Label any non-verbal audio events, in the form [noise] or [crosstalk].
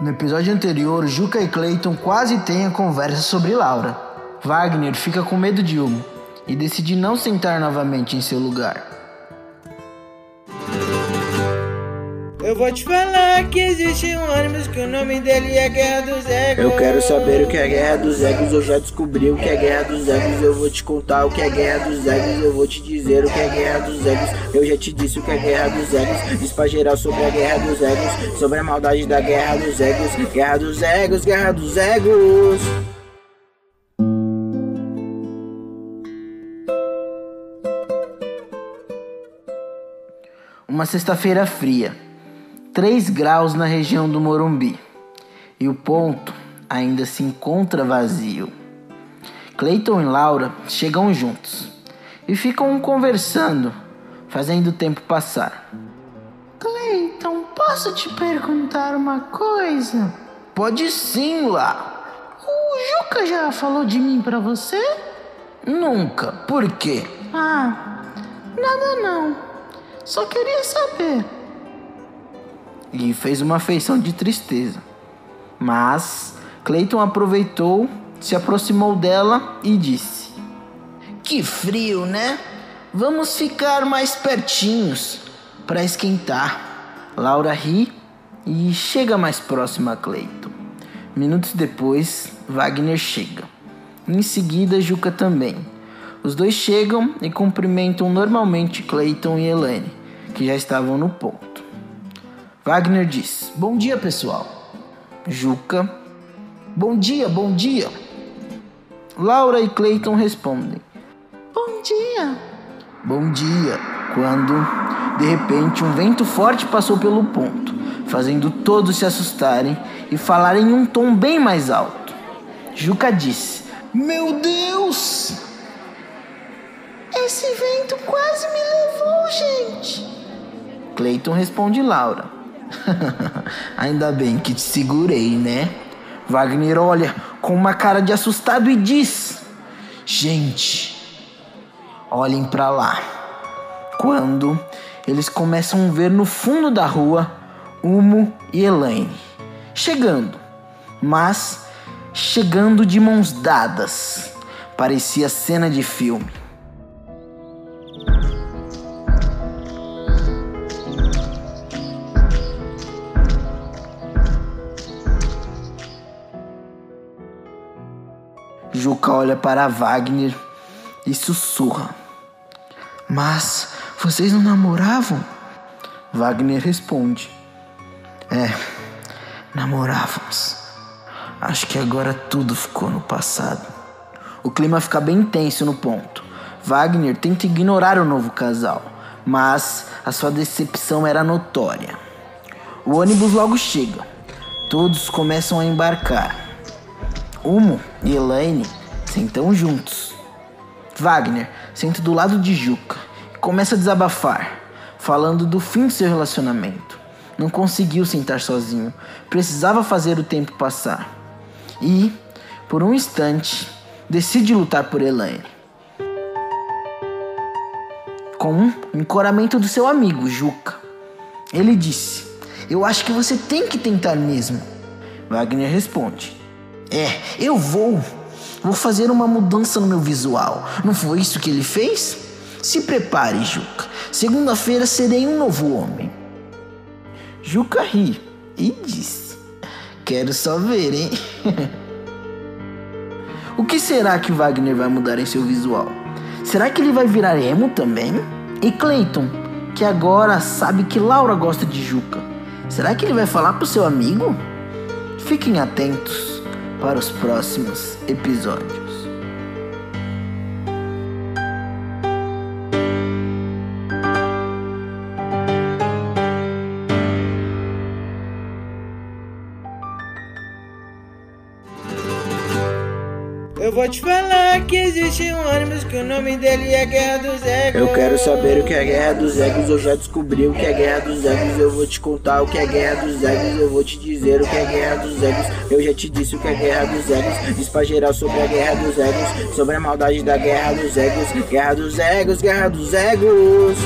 No episódio anterior, Juca e Clayton quase têm a conversa sobre Laura. Wagner fica com medo de Humo e decide não sentar novamente em seu lugar. Eu vou te falar que existe um ônibus que o nome dele é Guerra dos Egos. Eu quero saber o que é Guerra dos Egos, eu já descobri o que é Guerra dos Egos. Eu vou te contar o que é Guerra dos Egos, eu vou te dizer o que é Guerra dos Egos. Eu já te disse o que é Guerra dos Egos, diz pra geral sobre a Guerra dos Egos, sobre a maldade da Guerra dos Egos. Guerra dos Egos, Guerra dos Egos. Uma sexta-feira fria, 3 graus na região do Morumbi, e o ponto ainda se encontra vazio. Clayton e Laura chegam juntos e ficam conversando, fazendo o tempo passar. Clayton, posso te perguntar uma coisa? Pode sim, lá. O Juca já falou de mim pra você? Nunca. Por quê? Ah, nada não. Só queria saber. E fez uma feição de tristeza. Mas Clayton aproveitou, se aproximou dela e disse: Que frio, né? Vamos ficar mais pertinhos para esquentar. Laura ri e chega mais próxima a Clayton. Minutos depois, Wagner chega. Em seguida, Juca também. Os dois chegam e cumprimentam normalmente Clayton e Elaine, que já estavam no ponto. Wagner diz: Bom dia, pessoal. Juca: Bom dia, bom dia. Laura e Clayton respondem: Bom dia. Bom dia. Quando, de repente, um vento forte passou pelo ponto, fazendo todos se assustarem e falarem em um tom bem mais alto. Juca disse: Meu Deus! Esse vento quase me levou, gente. Clayton responde Laura. [laughs] Ainda bem que te segurei, né? Wagner olha com uma cara de assustado e diz: Gente, olhem para lá. Quando eles começam a ver no fundo da rua Humo e Elaine chegando, mas chegando de mãos dadas. Parecia cena de filme. Juca olha para Wagner e sussurra: Mas vocês não namoravam? Wagner responde: É, namorávamos. Acho que agora tudo ficou no passado. O clima fica bem tenso no ponto. Wagner tenta ignorar o novo casal, mas a sua decepção era notória. O ônibus logo chega. Todos começam a embarcar. Humo e Elaine sentam juntos. Wagner senta do lado de Juca e começa a desabafar, falando do fim do seu relacionamento. Não conseguiu sentar sozinho, precisava fazer o tempo passar. E, por um instante, decide lutar por Elaine. Com o encoramento do seu amigo Juca. Ele disse: Eu acho que você tem que tentar mesmo. Wagner responde: é, eu vou. Vou fazer uma mudança no meu visual. Não foi isso que ele fez? Se prepare, Juca. Segunda-feira serei um novo homem. Juca ri e disse: Quero só ver, hein? [laughs] o que será que Wagner vai mudar em seu visual? Será que ele vai virar emo também? E Clayton, que agora sabe que Laura gosta de Juca, será que ele vai falar pro seu amigo? Fiquem atentos para os próximos episódios. Eu vou te falar que existe um ônibus que o nome dele é Guerra dos Egos. Eu quero saber o que é Guerra dos Egos, eu já descobri o que é Guerra dos Egos. Eu vou te contar o que é Guerra dos Egos, eu vou te dizer o que é Guerra dos Egos. Eu já te disse o que é Guerra dos Egos, diz pra geral sobre a Guerra dos Egos, sobre a maldade da Guerra dos Egos. Guerra dos Egos, Guerra dos Egos.